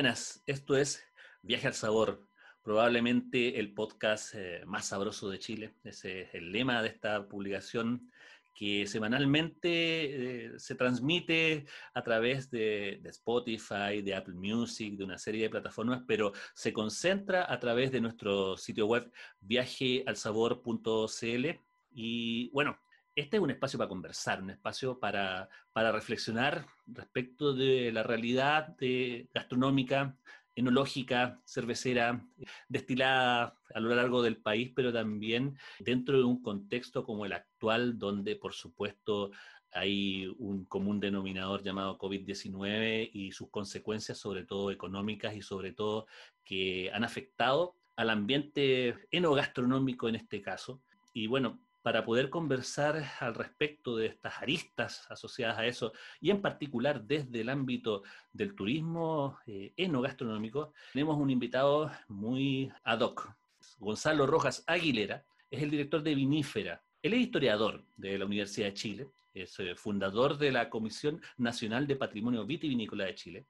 buenas, esto es Viaje al Sabor, probablemente el podcast eh, más sabroso de Chile. Ese es el lema de esta publicación que semanalmente eh, se transmite a través de, de, Spotify, de Apple Music, de una serie de plataformas, pero se concentra a través de nuestro sitio web viajealsabor.cl. Y bueno, este es un espacio para conversar, un espacio para, para reflexionar respecto de la realidad de, gastronómica, enológica, cervecera, destilada a lo largo del país, pero también dentro de un contexto como el actual, donde por supuesto hay un común denominador llamado COVID-19 y sus consecuencias, sobre todo económicas y sobre todo que han afectado al ambiente enogastronómico en este caso. Y bueno, para poder conversar al respecto de estas aristas asociadas a eso, y en particular desde el ámbito del turismo eh, enogastronómico, tenemos un invitado muy ad hoc. Gonzalo Rojas Aguilera es el director de Vinífera. Él es historiador de la Universidad de Chile, es eh, fundador de la Comisión Nacional de Patrimonio Vitivinícola de Chile,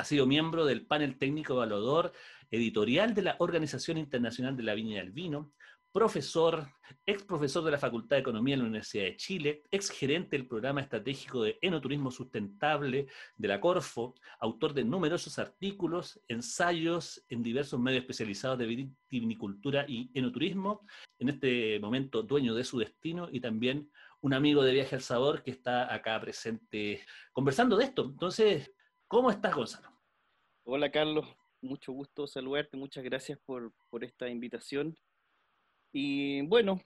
ha sido miembro del panel técnico evaluador editorial de la Organización Internacional de la Viña y el Vino, profesor, ex profesor de la Facultad de Economía en la Universidad de Chile, ex gerente del programa estratégico de enoturismo sustentable de la Corfo, autor de numerosos artículos, ensayos en diversos medios especializados de vitivinicultura y enoturismo, en este momento dueño de su destino y también un amigo de Viaje al Sabor que está acá presente conversando de esto. Entonces, ¿cómo estás, Gonzalo? Hola, Carlos. Mucho gusto saludarte. Muchas gracias por esta invitación y bueno,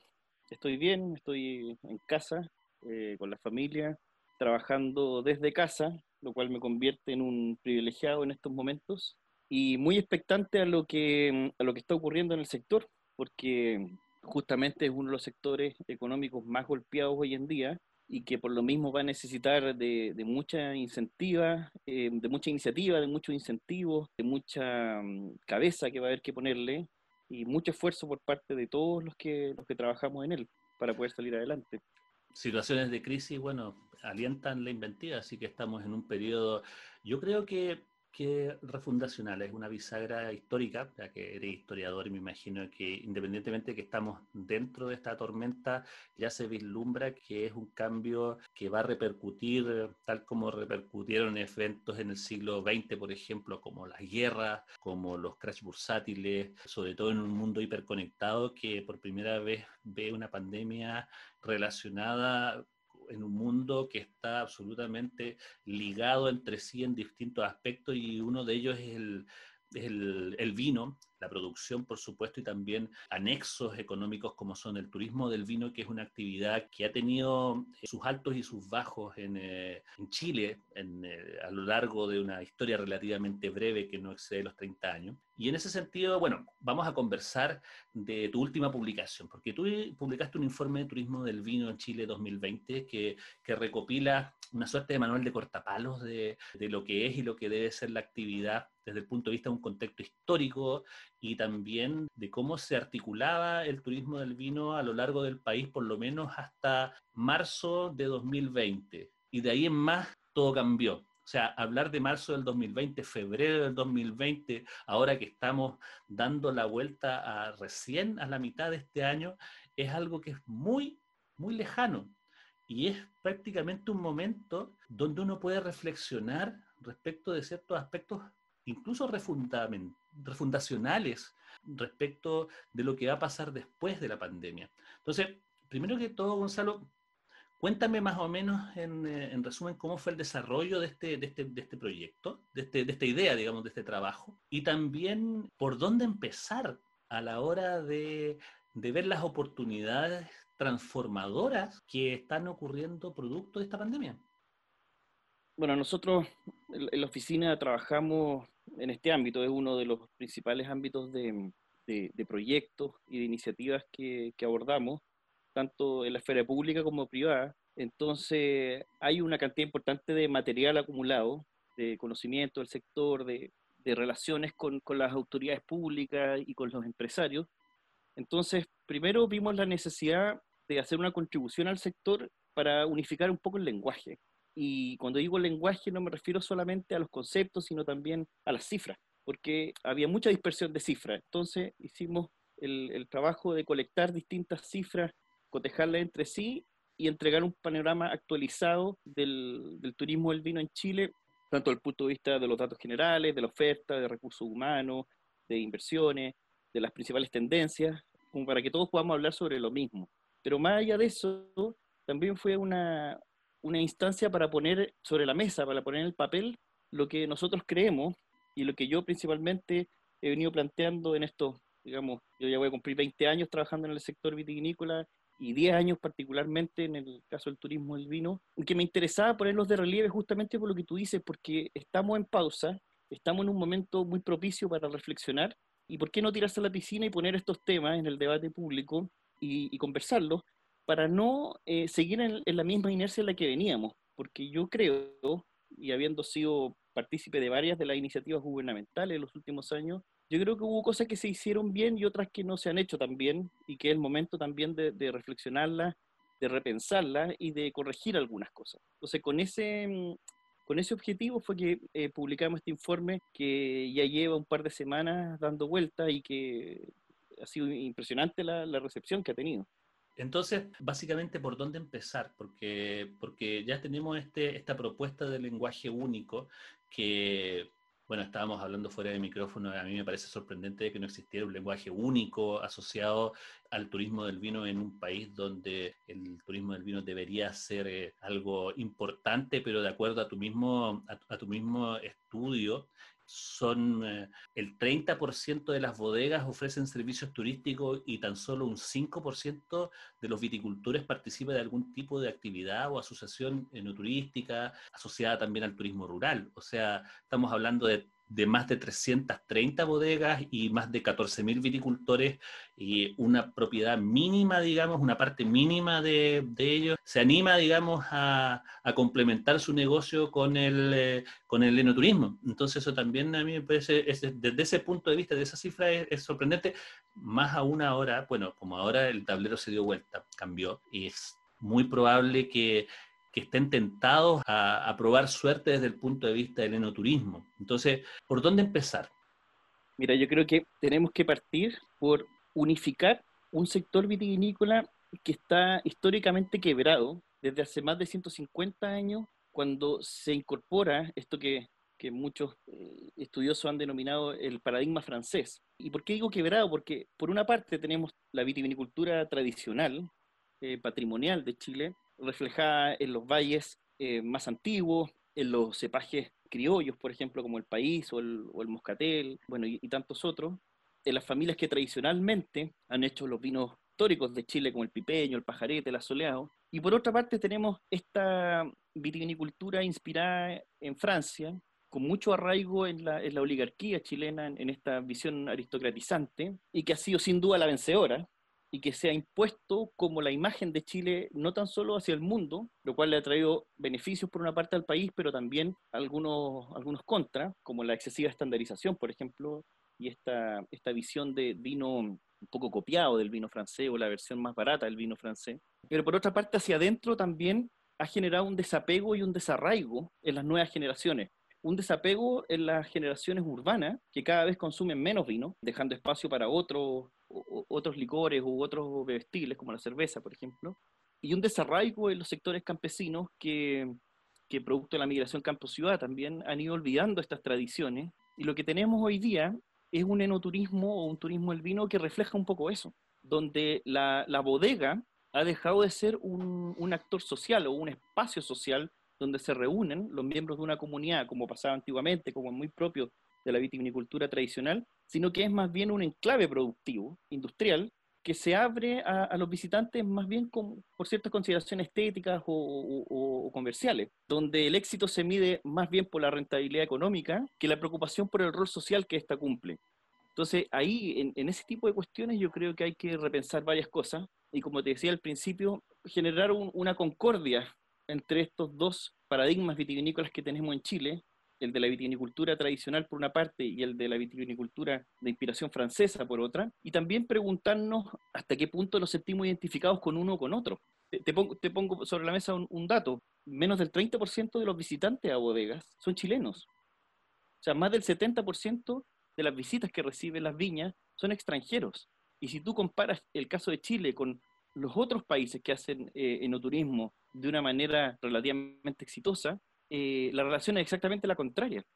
estoy bien, estoy en casa, eh, con la familia, trabajando desde casa, lo cual me convierte en un privilegiado en estos momentos y muy expectante a lo que, a lo que está ocurriendo en el sector, porque justamente es uno de los sectores económicos más golpeados hoy en día y que por lo mismo va a necesitar de, de mucha eh, de mucha iniciativa, de muchos incentivos, de mucha mm, cabeza que va a haber que ponerle y mucho esfuerzo por parte de todos los que, los que trabajamos en él para poder salir adelante. Situaciones de crisis, bueno, alientan la inventiva, así que estamos en un periodo, yo creo que que refundacional, es una bisagra histórica, ya que eres historiador y me imagino que independientemente de que estamos dentro de esta tormenta, ya se vislumbra que es un cambio que va a repercutir tal como repercutieron eventos en el siglo XX, por ejemplo, como las guerras, como los crash bursátiles, sobre todo en un mundo hiperconectado que por primera vez ve una pandemia relacionada en un mundo que está absolutamente ligado entre sí en distintos aspectos y uno de ellos es el, el, el vino, la producción, por supuesto, y también anexos económicos como son el turismo del vino, que es una actividad que ha tenido eh, sus altos y sus bajos en, eh, Chile eh, a lo largo de una historia relativamente breve que no excede los 30 años. Y en ese sentido, bueno, vamos a conversar de tu última publicación, porque tú publicaste un informe de turismo del vino en Chile 2020 que, recopila una suerte de manual de cortapalos de lo que es y lo que debe ser la actividad desde el punto de vista de un contexto histórico y también de cómo se articulaba el turismo del vino a lo largo del país, por lo menos hasta marzo de 2020. Y de ahí en más todo cambió. O sea, hablar de marzo del 2020, febrero del 2020, ahora que estamos dando la vuelta a recién a la mitad de este año, es algo que es muy, muy lejano. Y es prácticamente un momento donde uno puede reflexionar respecto de ciertos aspectos incluso refundacionales respecto de lo que va a pasar después de la pandemia. Entonces, primero que todo, Gonzalo, cuéntame más o menos en, eh, resumen cómo fue el desarrollo de este, de este, de este proyecto, de, este, de esta idea, digamos, de este trabajo, y también por dónde empezar a la hora de, de ver las oportunidades transformadoras que están ocurriendo producto de esta pandemia. Bueno, nosotros en la oficina trabajamos en este ámbito, es uno de los principales ámbitos de, de, proyectos y de iniciativas que, que, abordamos, tanto en la esfera pública como privada. Entonces, hay una cantidad importante de material acumulado, de conocimiento del sector, de, de relaciones con, con, las autoridades públicas y con los empresarios. Entonces, primero vimos la necesidad de hacer una contribución al sector para unificar un poco el lenguaje. Y cuando digo lenguaje no me refiero solamente a los conceptos, sino también a las cifras, porque había mucha dispersión de cifras. Entonces hicimos el, el trabajo de colectar distintas cifras, cotejarlas entre sí y entregar un panorama actualizado del, del turismo del vino en Chile, tanto desde el punto de vista de los datos generales, de la oferta, de recursos humanos, de inversiones, de las principales tendencias, como para que todos podamos hablar sobre lo mismo. Pero más allá de eso, también fue una, una instancia para poner sobre la mesa, para poner en el papel lo que nosotros creemos y lo que yo principalmente he venido planteando en estos, digamos, yo ya voy a cumplir 20 años trabajando en el sector vitivinícola y 10 años particularmente en el caso del turismo del vino, que me interesaba ponerlos de relieve justamente por lo que tú dices, porque estamos en pausa, estamos en un momento muy propicio para reflexionar y por qué no tirarse a la piscina y poner estos temas en el debate público y, y conversarlos para no eh, seguir en, la misma inercia en la que veníamos, porque yo creo, y habiendo sido partícipe de varias de las iniciativas gubernamentales en los últimos años, yo creo que hubo cosas que se hicieron bien y otras que no se han hecho tan bien, y que es el momento también de, de reflexionarlas, de repensarlas y de corregir algunas cosas. Entonces, con ese, mm, con ese objetivo fue que eh, publicamos este informe que ya lleva un par de semanas dando vuelta y que ha sido impresionante la, la recepción que ha tenido. Entonces, básicamente, ¿por dónde empezar? Porque, porque ya tenemos este, esta propuesta de lenguaje único que, bueno, estábamos hablando fuera de micrófono, a mí me parece sorprendente que no existiera un lenguaje único asociado al turismo del vino en un país donde el turismo del vino debería ser eh, algo importante, pero de acuerdo a tu mismo, a tu mismo estudio, son eh, el 30% de las bodegas ofrecen servicios turísticos y tan solo un 5% de los viticultores participa de algún tipo de actividad o asociación enoturística asociada también al turismo rural. O sea, estamos hablando de de más de 330 bodegas y más de 14.000 viticultores y una propiedad mínima, digamos, una parte mínima de, de ellos, se anima, digamos, a, a, complementar su negocio con el, eh, con el enoturismo. Entonces eso también a mí me parece, es, desde ese punto de vista, de esa cifra, es, es sorprendente, más aún ahora, bueno, como ahora el tablero se dio vuelta, cambió, y es muy probable que que estén tentados a, probar suerte desde el punto de vista del enoturismo. Entonces, ¿por dónde empezar? Mira, yo creo que tenemos que partir por unificar un sector vitivinícola que está históricamente quebrado desde hace más de 150 años, cuando se incorpora esto que, que muchos eh, estudiosos han denominado el paradigma francés. ¿Y por qué digo quebrado? Porque por una parte tenemos la vitivinicultura tradicional, eh, patrimonial de Chile, reflejada en los valles eh, más antiguos, en los cepajes criollos, por ejemplo, como el país o el, moscatel, bueno, y, tantos otros, en las familias que tradicionalmente han hecho los vinos históricos de Chile, como el pipeño, el pajarete, el asoleado. Y por otra parte tenemos esta vitivinicultura inspirada en Francia, con mucho arraigo en la, oligarquía chilena, en, esta visión aristocratizante, y que ha sido sin duda la vencedora, y que se ha impuesto como la imagen de Chile no tan solo hacia el mundo, lo cual le ha traído beneficios por una parte al país, pero también algunos, algunos contras, como la excesiva estandarización, por ejemplo, y esta, esta visión de vino un poco copiado del vino francés o la versión más barata del vino francés. Pero por otra parte, hacia adentro también ha generado un desapego y un desarraigo en las nuevas generaciones un desapego en las generaciones urbanas que cada vez consumen menos vino, dejando espacio para otros otros licores u otros bebestibles, como la cerveza, por ejemplo, y un desarraigo en los sectores campesinos que, que producto de la migración campo-ciudad también han ido olvidando estas tradiciones. Y lo que tenemos hoy día es un enoturismo o un turismo del vino que refleja un poco eso, donde la, la bodega ha dejado de ser un, un, actor social o un espacio social donde se reúnen los miembros de una comunidad, como pasaba antiguamente, como es muy propio de la vitivinicultura tradicional, sino que es más bien un enclave productivo, industrial, que se abre a, los visitantes más bien por ciertas consideraciones estéticas o, comerciales, donde el éxito se mide más bien por la rentabilidad económica que la preocupación por el rol social que ésta cumple. Entonces, ahí, en, ese tipo de cuestiones, yo creo que hay que repensar varias cosas y, como te decía al principio, generar una concordia entre estos dos paradigmas vitivinícolas que tenemos en Chile, el de la vitivinicultura tradicional por una parte y el de la vitivinicultura de inspiración francesa por otra, y también preguntarnos hasta qué punto nos sentimos identificados con uno o con otro. Te, pongo, sobre la mesa un, dato, menos del 30% de los visitantes a bodegas son chilenos. O sea, más del 70% de las visitas que reciben las viñas son extranjeros. Y si tú comparas el caso de Chile con los otros países que hacen eh, enoturismo de una manera relativamente exitosa, eh, la relación es exactamente la contraria.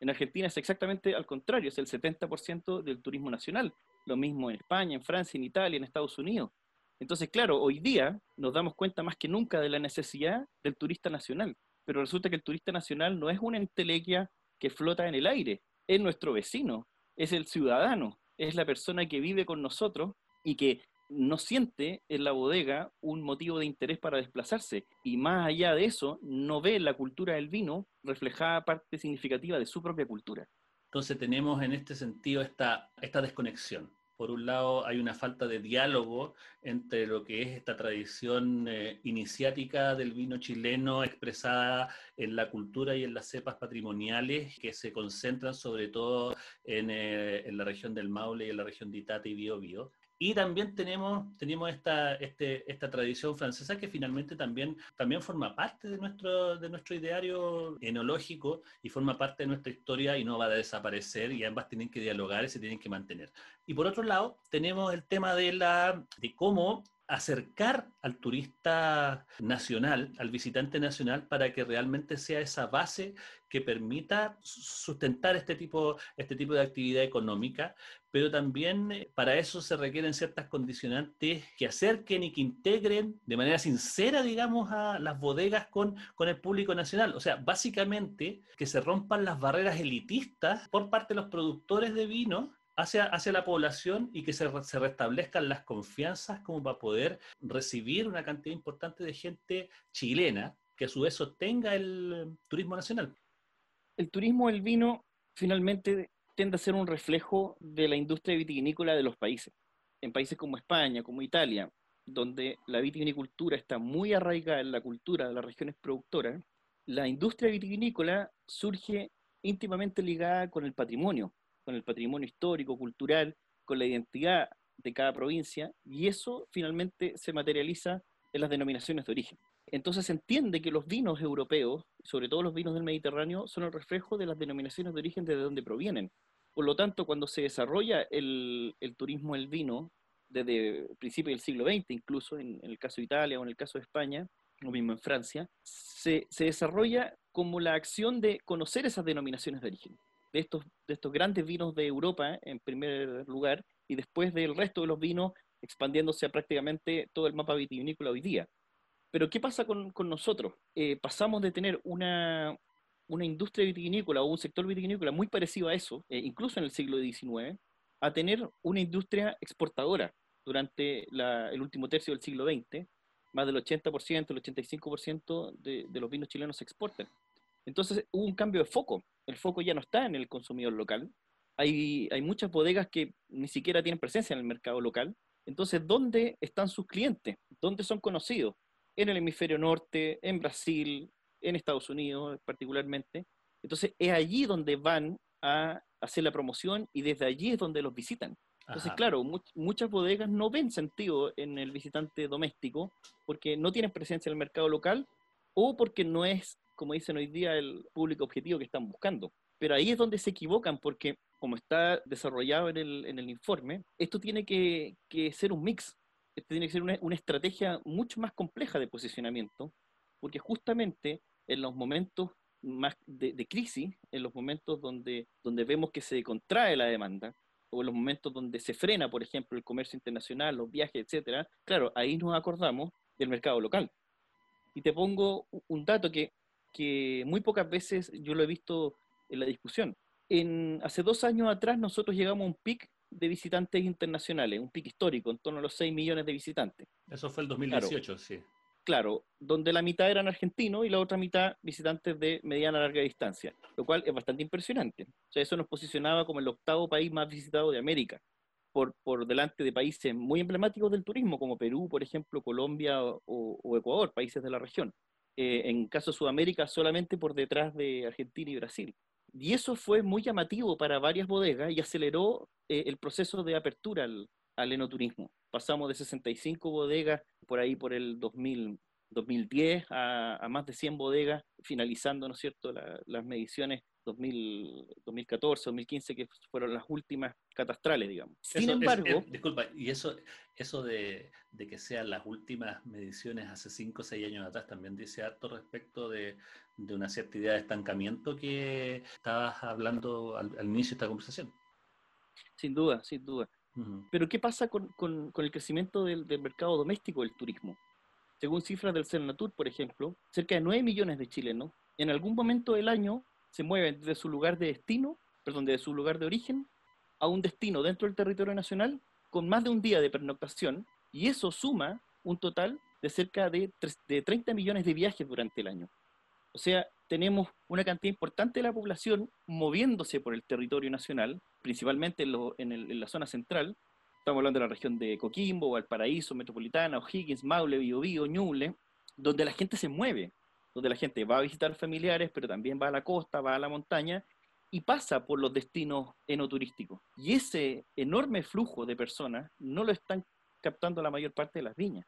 En Argentina es exactamente al contrario, es el 70% del turismo nacional. Lo mismo en España, en Francia, en Italia, en Estados Unidos. Entonces, claro, hoy día nos damos cuenta más que nunca de la necesidad del turista nacional. Pero resulta que el turista nacional no es una entelequia que flota en el aire, es nuestro vecino, es el ciudadano, es la persona que vive con nosotros y que no siente en la bodega un motivo de interés para desplazarse y más allá de eso no ve la cultura del vino reflejada parte significativa de su propia cultura. Entonces tenemos en este sentido esta, esta desconexión. Por un lado hay una falta de diálogo entre lo que es esta tradición eh, iniciática del vino chileno expresada en la cultura y en las cepas patrimoniales que se concentran sobre todo en, eh, la región del Maule y en la región de Itata y Biobío. Y también tenemos, tenemos esta, este, esta tradición francesa que finalmente también, también forma parte de nuestro, de nuestro ideario enológico y forma parte de nuestra historia y no va a desaparecer y ambas tienen que dialogar y se tienen que mantener. Y por otro lado, tenemos el tema de, la, de cómo acercar al turista nacional, al visitante nacional, para que realmente sea esa base que permita sustentar este tipo, este tipo de actividad económica, pero también eh, para eso se requieren ciertas condicionantes que acerquen y que integren de manera sincera, digamos, a las bodegas con, con el público nacional. O sea, básicamente que se rompan las barreras elitistas por parte de los productores de vino hacia, hacia la población y que se, se, restablezcan las confianzas como para poder recibir una cantidad importante de gente chilena que a su vez sostenga el turismo nacional. El turismo del vino finalmente tiende a ser un reflejo de la industria vitivinícola de los países. En países como España, como Italia, donde la vitivinicultura está muy arraigada en la cultura de las regiones productoras, la industria vitivinícola surge íntimamente ligada con el patrimonio, con el patrimonio histórico, cultural, con la identidad de cada provincia, y eso finalmente se materializa en las denominaciones de origen. Entonces se entiende que los vinos europeos, sobre todo los vinos del Mediterráneo, son el reflejo de las denominaciones de origen desde donde provienen. Por lo tanto, cuando se desarrolla el, turismo del vino, desde principios del siglo XX, incluso en, el caso de Italia o en el caso de España, lo mismo en Francia, se, desarrolla como la acción de conocer esas denominaciones de origen de estos, de estos grandes vinos de Europa en primer lugar y después del resto de los vinos expandiéndose a prácticamente todo el mapa vitivinícola hoy día. Pero ¿qué pasa con, con nosotros? Eh, pasamos de tener una, una industria vitivinícola o un sector vitivinícola muy parecido a eso, eh, incluso en el siglo XIX, a tener una industria exportadora durante el último tercio del siglo XX. Más del 80%, el 85% de, de los vinos chilenos se exportan. Entonces hubo un cambio de foco. El foco ya no está en el consumidor local. Hay, hay muchas bodegas que ni siquiera tienen presencia en el mercado local. Entonces, ¿dónde están sus clientes? ¿Dónde son conocidos? En el hemisferio norte, en Brasil, en Estados Unidos particularmente. Entonces, es allí donde van a hacer la promoción y desde allí es donde los visitan. Entonces, claro, muchas bodegas no ven sentido en el visitante doméstico porque no tienen presencia en el mercado local o porque no es como dicen hoy día, el público objetivo que están buscando. Pero ahí es donde se equivocan porque, como está desarrollado en el, en el informe, esto tiene que, que, ser un mix, tiene que ser una, una estrategia mucho más compleja de posicionamiento, porque justamente en los momentos más de, de, crisis, en los momentos donde, donde vemos que se contrae la demanda, o en los momentos donde se frena, por ejemplo, el comercio internacional, los viajes, etcétera, claro, ahí nos acordamos del mercado local. Y te pongo un dato que que muy pocas veces yo lo he visto en la discusión. En, hace dos años atrás nosotros llegamos a un pic de visitantes internacionales, un pico histórico, en torno a los 6 millones de visitantes. Eso fue el 2018, sí. Claro, donde la mitad eran argentinos y la otra mitad visitantes de mediana a larga distancia, lo cual es bastante impresionante. O sea, eso nos posicionaba como el octavo país más visitado de América, por, por delante de países muy emblemáticos del turismo, como Perú, por ejemplo, Colombia o, Ecuador, países de la región. Eh, en caso de Sudamérica, solamente por detrás de Argentina y Brasil. Y eso fue muy llamativo para varias bodegas y aceleró eh, el proceso de apertura al, enoturismo. Pasamos de 65 bodegas por ahí por el 2000, 2010 a, a, más de 100 bodegas, finalizando, ¿no es cierto?, las mediciones 2014, 2015, que fueron las últimas catastrales, digamos. Sin embargo... disculpa, y eso, eso de, de, que sean las últimas mediciones hace 5 o 6 años atrás también dice harto respecto de, de, una cierta idea de estancamiento que estabas hablando al, inicio de esta conversación. Sin duda, sin duda. Pero ¿qué pasa con, con, con el crecimiento del, del, mercado doméstico del turismo? Según cifras del Cernatur, por ejemplo, cerca de 9 millones de chilenos en algún momento del año se mueven desde su lugar de destino, perdón, desde su lugar de origen, a un destino dentro del territorio nacional con más de un día de pernoctación, y eso suma un total de cerca de, de 30 millones de viajes durante el año. O sea, tenemos una cantidad importante de la población moviéndose por el territorio nacional, principalmente en, la zona central. Estamos hablando de la región de Coquimbo, Valparaíso, Metropolitana, O'Higgins, Maule, Biobío, Ñuble, donde la gente se mueve donde la gente va a visitar familiares, pero también va a la costa, va a la montaña y pasa por los destinos enoturísticos. Y ese enorme flujo de personas no lo están captando la mayor parte de las viñas,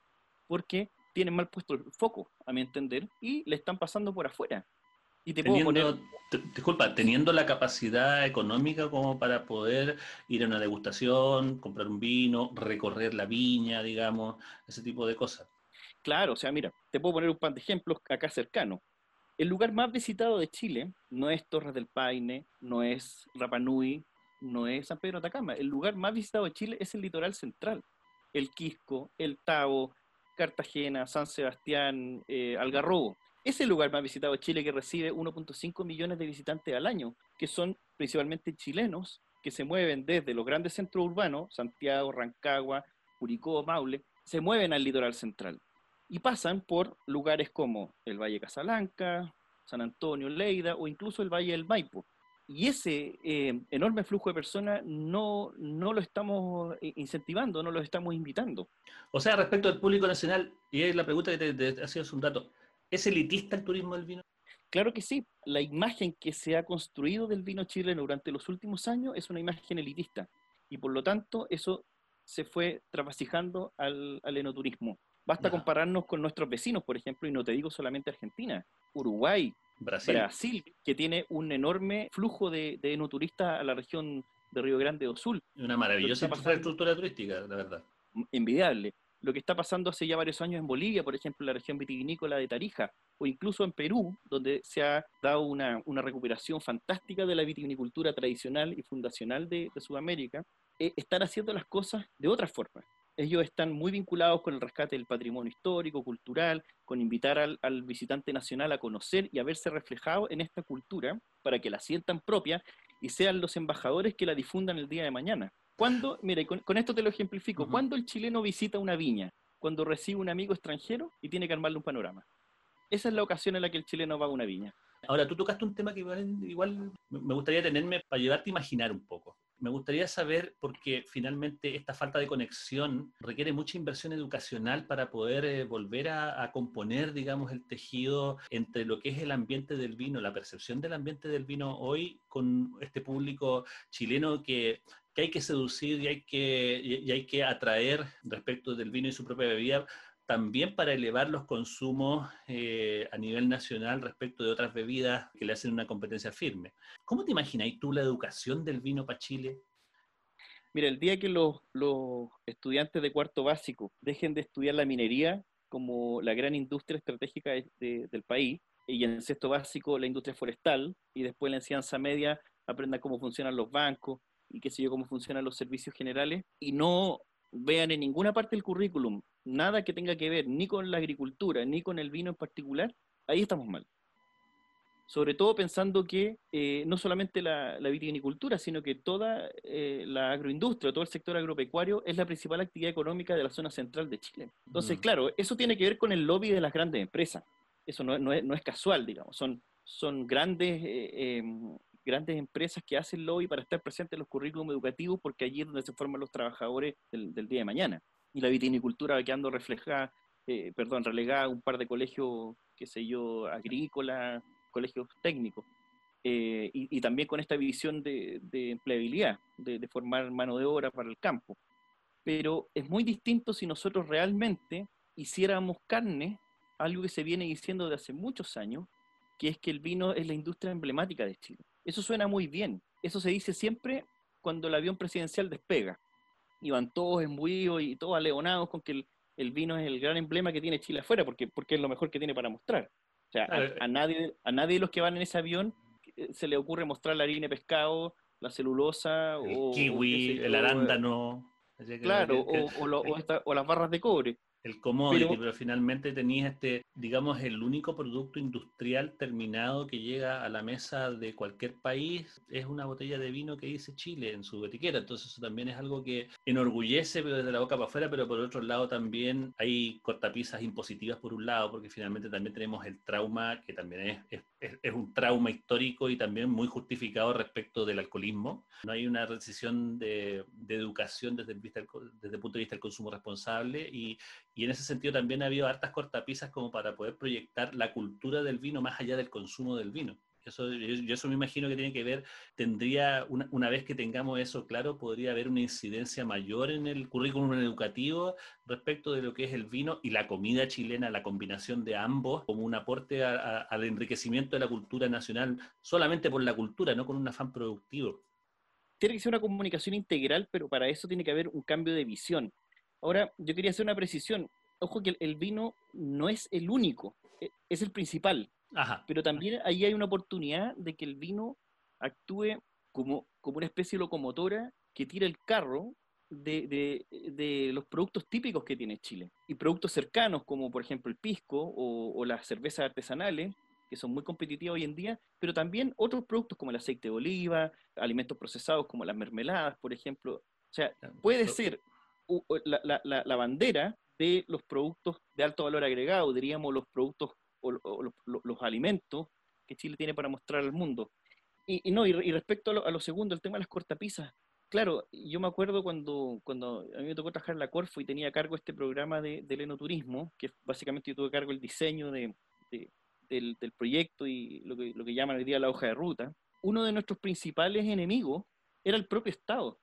porque tienen mal puesto el foco, a mi entender, y le están pasando por afuera. Y te teniendo, puedo poner... disculpa, teniendo la capacidad económica como para poder ir a una degustación, comprar un vino, recorrer la viña, digamos, ese tipo de cosas. Claro, o sea, mira, te puedo poner un par de ejemplos acá cercano. El lugar más visitado de Chile no es Torres del Paine, no es Rapanui, no es San Pedro de Atacama. El lugar más visitado de Chile es el litoral central. El Quisco, el Tavo, Cartagena, San Sebastián, eh, Algarrobo. Es el lugar más visitado de Chile que recibe 1.5 millones de visitantes al año, que son principalmente chilenos que se mueven desde los grandes centros urbanos, Santiago, Rancagua, Curicó, Maule, se mueven al litoral central y pasan por lugares como el Valle Casablanca, San Antonio, Leida o incluso el Valle del Maipo. Y ese eh, enorme flujo de personas no, no lo estamos eh, incentivando, no lo estamos invitando. O sea, respecto al público nacional, y es la pregunta que te, te hacía hace un rato, ¿es elitista el turismo del vino? Claro que sí. La imagen que se ha construido del vino chileno durante los últimos años es una imagen elitista. Y por lo tanto, eso se fue trasvasijando al, al enoturismo. Basta compararnos con nuestros vecinos, por ejemplo, y no te digo solamente Argentina, Uruguay, Brasil, que tiene un enorme flujo de, de enoturistas a la región de Río Grande do Sul. Una maravillosa infraestructura turística, la verdad. Envidiable. Lo que está pasando hace ya varios años en Bolivia, por ejemplo, en la región vitivinícola de Tarija, o incluso en Perú, donde se ha dado una, una recuperación fantástica de la vitivinicultura tradicional y fundacional de, de Sudamérica, eh, están haciendo las cosas de otra forma ellos están muy vinculados con el rescate del patrimonio histórico, cultural, con invitar al, visitante nacional a conocer y a verse reflejado en esta cultura para que la sientan propia y sean los embajadores que la difundan el día de mañana. Cuando, mira, con, con esto te lo ejemplifico, cuando el chileno visita una viña, cuando recibe un amigo extranjero y tiene que armarle un panorama. Esa es la ocasión en la que el chileno va a una viña. Ahora, tú tocaste un tema que igual me gustaría tenerme para llevarte a imaginar un poco. Me gustaría saber, porque finalmente esta falta de conexión requiere mucha inversión educacional para poder eh, volver a, componer, digamos, el tejido entre lo que es el ambiente del vino, la percepción del ambiente del vino hoy con este público chileno que, que hay que seducir y hay que, y hay que atraer respecto del vino y su propia bebida también para elevar los consumos eh, a nivel nacional respecto de otras bebidas que le hacen una competencia firme. ¿Cómo te imagináis tú la educación del vino para Chile? Mira, el día que los, estudiantes de cuarto básico dejen de estudiar la minería como la gran industria estratégica del país, y en sexto básico la industria forestal, y después la enseñanza media aprendan cómo funcionan los bancos y qué sé yo, cómo funcionan los servicios generales, y no vean en ninguna parte del currículum nada que tenga que ver ni con la agricultura, ni con el vino en particular, ahí estamos mal. sobre todo pensando que eh, no solamente la, vitivinicultura, sino que toda eh, la agroindustria, todo el sector agropecuario es la principal actividad económica de la zona central de Chile. Entonces, mm. claro, eso tiene que ver con el lobby de las grandes empresas. Eso no, no, es, no es, casual, digamos. Son, son grandes, eh, em, grandes empresas que hacen lobby para estar presentes en los currículums educativos porque allí es donde se forman los trabajadores del, del día de mañana. Y la vitivinicultura va quedando reflejada, perdón, relegada a un par de colegios, qué sé yo, agrícolas, colegios técnicos. Eh, y, también con esta visión de, empleabilidad, de, formar mano de obra para el campo. Pero es muy distinto si nosotros realmente hiciéramos carne, algo que se viene diciendo desde hace muchos años, que es que el vino es la industria emblemática de Chile. Eso suena muy bien. Eso se dice siempre cuando el avión presidencial despega. Y van todos embuidos y todos aleonados con que el, vino es el gran emblema que tiene Chile afuera, porque, porque es lo mejor que tiene para mostrar. O sea, a, nadie, a nadie de los que van en ese avión eh, se le ocurre mostrar la harina de pescado, la celulosa, el o, kiwi, el arándano. Claro, o, las barras de cobre el commodity, pero, finalmente tenías este, digamos, el único producto industrial terminado que llega a la mesa de cualquier país es una botella de vino que dice Chile en su etiqueta. Entonces eso también es algo que enorgullece pero desde la boca para afuera, pero por otro lado también hay cortapisas impositivas por un lado, porque finalmente también tenemos el trauma, que también es, es, un trauma histórico y también muy justificado respecto del alcoholismo. No hay una decisión de, educación desde el, vista, desde el punto de vista del consumo responsable y, y en ese sentido también ha habido hartas cortapisas como para poder proyectar la cultura del vino más allá del consumo del vino. Yo eso me imagino que tiene que ver, tendría, una, una, vez que tengamos eso claro, podría haber una incidencia mayor en el currículum educativo respecto de lo que es el vino y la comida chilena, la combinación de ambos, como un aporte al enriquecimiento de la cultura nacional, solamente por la cultura, no con un afán productivo. Tiene que ser una comunicación integral, pero para eso tiene que haber un cambio de visión. Ahora, yo quería hacer una precisión. Ojo que el, vino no es el único, e, es el principal. Pero también ahí hay una oportunidad de que el vino actúe como, como una especie de locomotora que tira el carro de, de, los productos típicos que tiene Chile. Y productos cercanos, como por ejemplo el pisco o, o, las cervezas artesanales, que son muy competitivas hoy en día, pero también otros productos como el aceite de oliva, alimentos procesados como las mermeladas, por ejemplo. O sea, puede ser la, la, la, bandera de los productos de alto valor agregado, diríamos los productos o, los, alimentos que Chile tiene para mostrar al mundo. Y, no, y, respecto a lo, segundo, el tema de las cortapisas, claro, yo me acuerdo cuando, cuando a mí me tocó trabajar en la Corfo y tenía a cargo este programa de, del enoturismo, que básicamente yo tuve a cargo el diseño de, del, del, proyecto y lo que, lo que llaman hoy día la hoja de ruta, uno de nuestros principales enemigos era el propio Estado.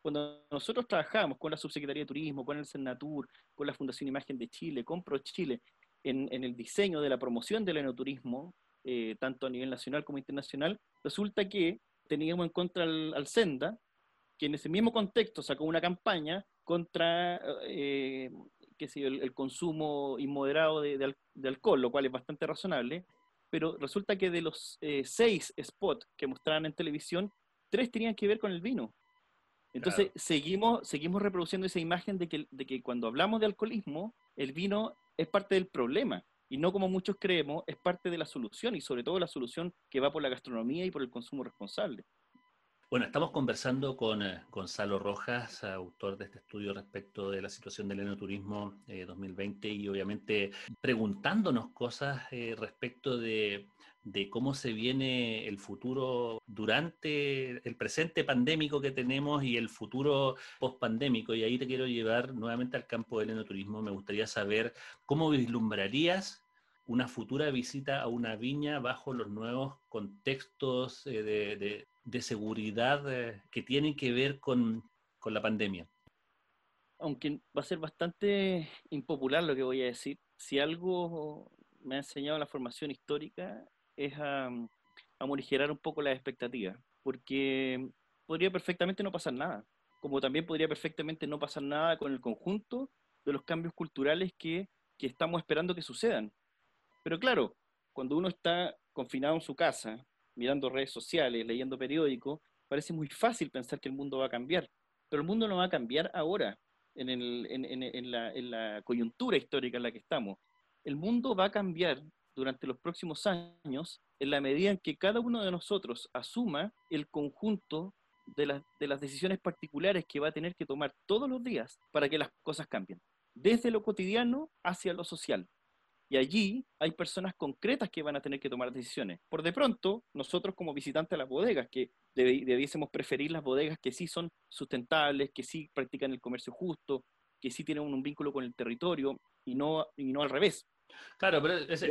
Cuando nosotros trabajamos con la Subsecretaría de Turismo, con el Senatur, con la Fundación Imagen de Chile, con ProChile, en, en el diseño de la promoción del enoturismo, eh, tanto a nivel nacional como internacional, resulta que teníamos en contra al, Senda, que en ese mismo contexto sacó una campaña contra eh, el, consumo inmoderado de, alcohol, lo cual es bastante razonable, pero resulta que de los eh, seis spots que mostraban en televisión, tres tenían que ver con el vino. Entonces, seguimos, seguimos reproduciendo esa imagen de que, de que cuando hablamos de alcoholismo, el vino es parte del problema y no como muchos creemos, es parte de la solución y sobre todo la solución que va por la gastronomía y por el consumo responsable. Bueno, estamos conversando con eh, Gonzalo Rojas, autor de este estudio respecto de la situación del enoturismo 2020 eh, y obviamente preguntándonos cosas eh, respecto de cómo se viene el futuro durante el presente pandémico que tenemos y el futuro post-pandémico. Y ahí te quiero llevar nuevamente al campo del enoturismo. Me gustaría saber cómo vislumbrarías una futura visita a una viña bajo los nuevos contextos de, seguridad eh, que tienen que ver con, con la pandemia. Aunque va a ser bastante impopular lo que voy a decir, si algo me ha enseñado la formación histórica es a, morigerar un poco las expectativas, porque podría perfectamente no pasar nada, como también podría perfectamente no pasar nada con el conjunto de los cambios culturales que, que estamos esperando que sucedan. Pero claro, cuando uno está confinado en su casa, mirando redes sociales, leyendo periódicos, parece muy fácil pensar que el mundo va a cambiar, pero el mundo no va a cambiar ahora, en, la, coyuntura histórica en la que estamos. El mundo va a cambiar durante los próximos años en la medida en que cada uno de nosotros asuma el conjunto de las decisiones particulares que va a tener que tomar todos los días para que las cosas cambien, desde lo cotidiano hacia lo social. Y allí hay personas concretas que van a tener que tomar decisiones. Por de pronto, nosotros como visitantes de las bodegas, que debiésemos preferir las bodegas que sí son sustentables, que sí practican el comercio justo, que sí tienen un, vínculo con el territorio y no, y no al revés. Claro, pero esa,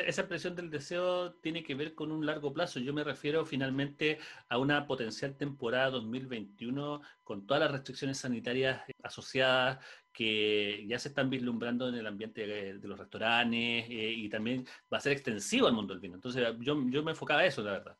esa presión del deseo tiene que ver con un largo plazo. Yo me refiero finalmente a una potencial temporada 2021 con todas las restricciones sanitarias asociadas que ya se están vislumbrando en el ambiente de los restaurantes eh, y también va a ser extensivo al mundo del vino. Entonces yo, yo me enfocaba a eso, la verdad.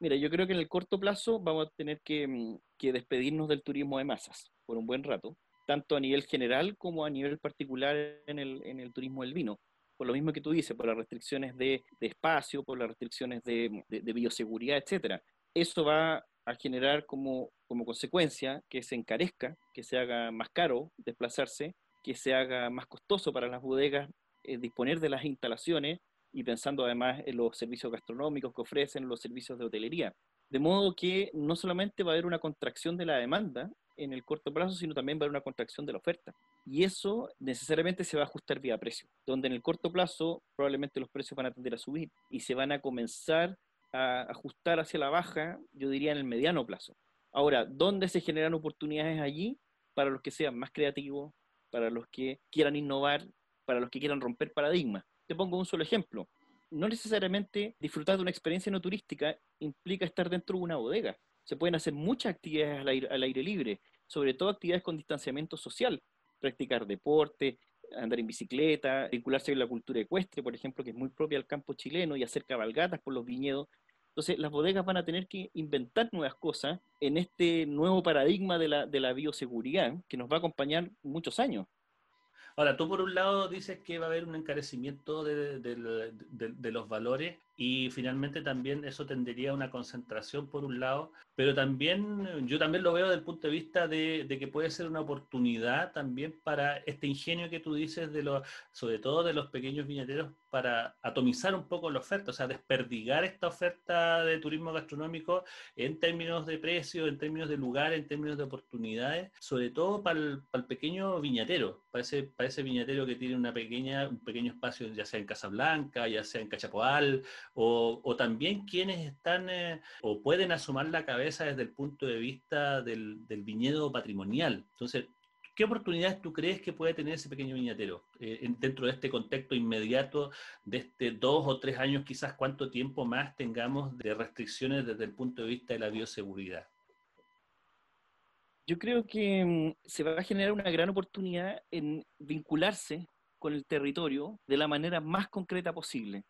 Mira, yo creo que en el corto plazo vamos a tener que, que despedirnos del turismo de masas por un buen rato tanto a nivel general como a nivel particular en el, en el turismo del vino. Por lo mismo que tú dices, por las restricciones de, de espacio, por las restricciones de, de, bioseguridad, etc. Eso va a generar como, como consecuencia que se encarezca, que se haga más caro desplazarse, que se haga más costoso para las bodegas eh, disponer de las instalaciones y pensando además en los servicios gastronómicos que ofrecen, los servicios de hotelería. De modo que no solamente va a haber una contracción de la demanda, en el corto plazo, sino también va a haber una contracción de la oferta. Y eso necesariamente se va a ajustar vía precio, donde en el corto plazo probablemente los precios van a tender a subir y se van a comenzar a ajustar hacia la baja, yo diría en el mediano plazo. Ahora, ¿dónde se generan oportunidades allí para los que sean más creativos, para los que quieran innovar, para los que quieran romper paradigmas? Te pongo un solo ejemplo. No necesariamente disfrutar de una experiencia no turística implica estar dentro de una bodega se pueden hacer muchas actividades al aire, libre, sobre todo actividades con distanciamiento social, practicar deporte, andar en bicicleta, vincularse con la cultura ecuestre, por ejemplo, que es muy propia al campo chileno, y hacer cabalgatas por los viñedos. Entonces, las bodegas van a tener que inventar nuevas cosas en este nuevo paradigma de la, de la bioseguridad que nos va a acompañar muchos años. Ahora, tú por un lado dices que va a haber un encarecimiento de, de los valores y finalmente también eso tendería a una concentración por un lado, pero también yo también lo veo desde el punto de vista de, que puede ser una oportunidad también para este ingenio que tú dices, de los, sobre todo de los pequeños viñeteros, para atomizar un poco la oferta, o sea, desperdigar esta oferta de turismo gastronómico en términos de precio, en términos de lugar, en términos de oportunidades, sobre todo para el, pequeño viñatero, para ese, para ese viñatero que tiene una pequeña, un pequeño espacio, ya sea en Casablanca, ya sea en Cachapoal, o, también quienes están eh, o pueden asomar la cabeza desde el punto de vista del, viñedo patrimonial. Entonces, ¿qué oportunidades tú crees que puede tener ese pequeño viñatero eh, dentro de este contexto inmediato de este dos o tres años, quizás cuánto tiempo más tengamos de restricciones desde el punto de vista de la bioseguridad? Yo creo que mm, se va a generar una gran oportunidad en vincularse con el territorio de la manera más concreta posible.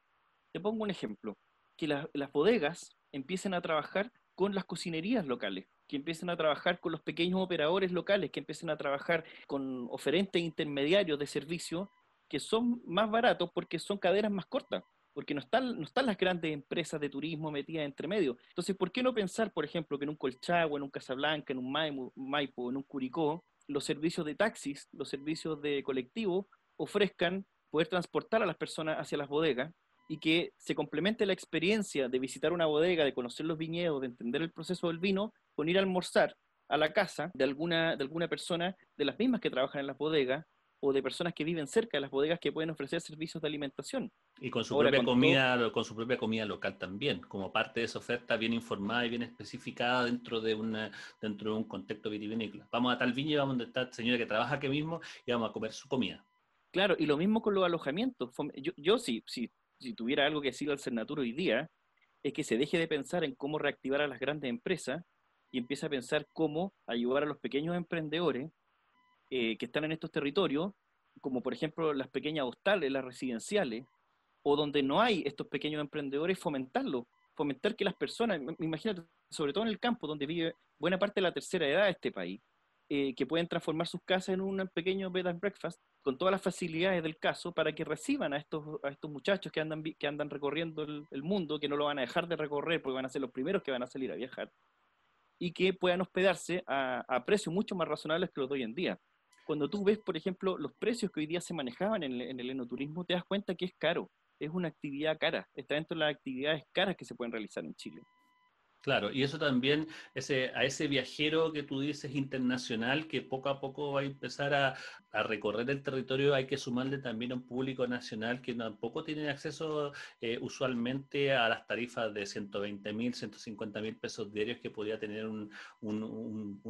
Te pongo un ejemplo, que las bodegas empiecen a trabajar con las cocinerías locales, que empiecen a trabajar con los pequeños operadores locales, que empiecen a trabajar con oferentes intermediarios de servicio que son más baratos porque son cadenas más cortas, porque no están, no están las grandes empresas de turismo metidas entre medio. Entonces, ¿por qué no pensar, por ejemplo, que en un Colchagua, en un Casablanca, en un Maipo, en un Curicó, los servicios de taxis, los servicios de colectivo ofrezcan poder transportar a las personas hacia las bodegas y que se complemente la experiencia de visitar una bodega, de conocer los viñedos, de entender el proceso del vino, con ir a almorzar a la casa de alguna, de alguna persona de las mismas que trabajan en las bodegas o de personas que viven cerca de las bodegas que pueden ofrecer servicios de alimentación. Y con su, propia, comida, con su propia comida local también, como parte de esa oferta bien informada y bien especificada dentro de, una, dentro de un contexto vitivinícola. Vamos a tal viña y vamos a está señora que trabaja aquí mismo y vamos a comer su comida. Claro, y lo mismo con los alojamientos. Yo, yo sí, sí, si tuviera algo que decir al Senatur hoy día, es que se deje de pensar en cómo reactivar a las grandes empresas y empiece a pensar cómo ayudar a los pequeños emprendedores eh, que están en estos territorios, como por ejemplo las pequeñas hostales, las residenciales, o donde no hay estos pequeños emprendedores, fomentarlo, fomentar que las personas, imagínate, sobre todo en el campo, donde vive buena parte de la tercera edad de este país, eh, que pueden transformar sus casas en un pequeño bed and breakfast con todas las facilidades del caso para que reciban a estos, a estos muchachos que andan, que andan recorriendo el, mundo, que no lo van a dejar de recorrer porque van a ser los primeros que van a salir a viajar, y que puedan hospedarse a, a precios mucho más razonables que los de hoy en día. Cuando tú ves, por ejemplo, los precios que hoy día se manejaban en, en el enoturismo, te das cuenta que es caro. es una actividad cara, está dentro de las actividades caras que se pueden realizar en Chile. Claro, y eso también, ese, a ese viajero que tú dices internacional, que poco a poco va a empezar a, recorrer el territorio, hay que sumarle también a un público nacional que tampoco tiene acceso eh, usualmente a las tarifas de 120 mil, 150 mil pesos diarios que podía tener un,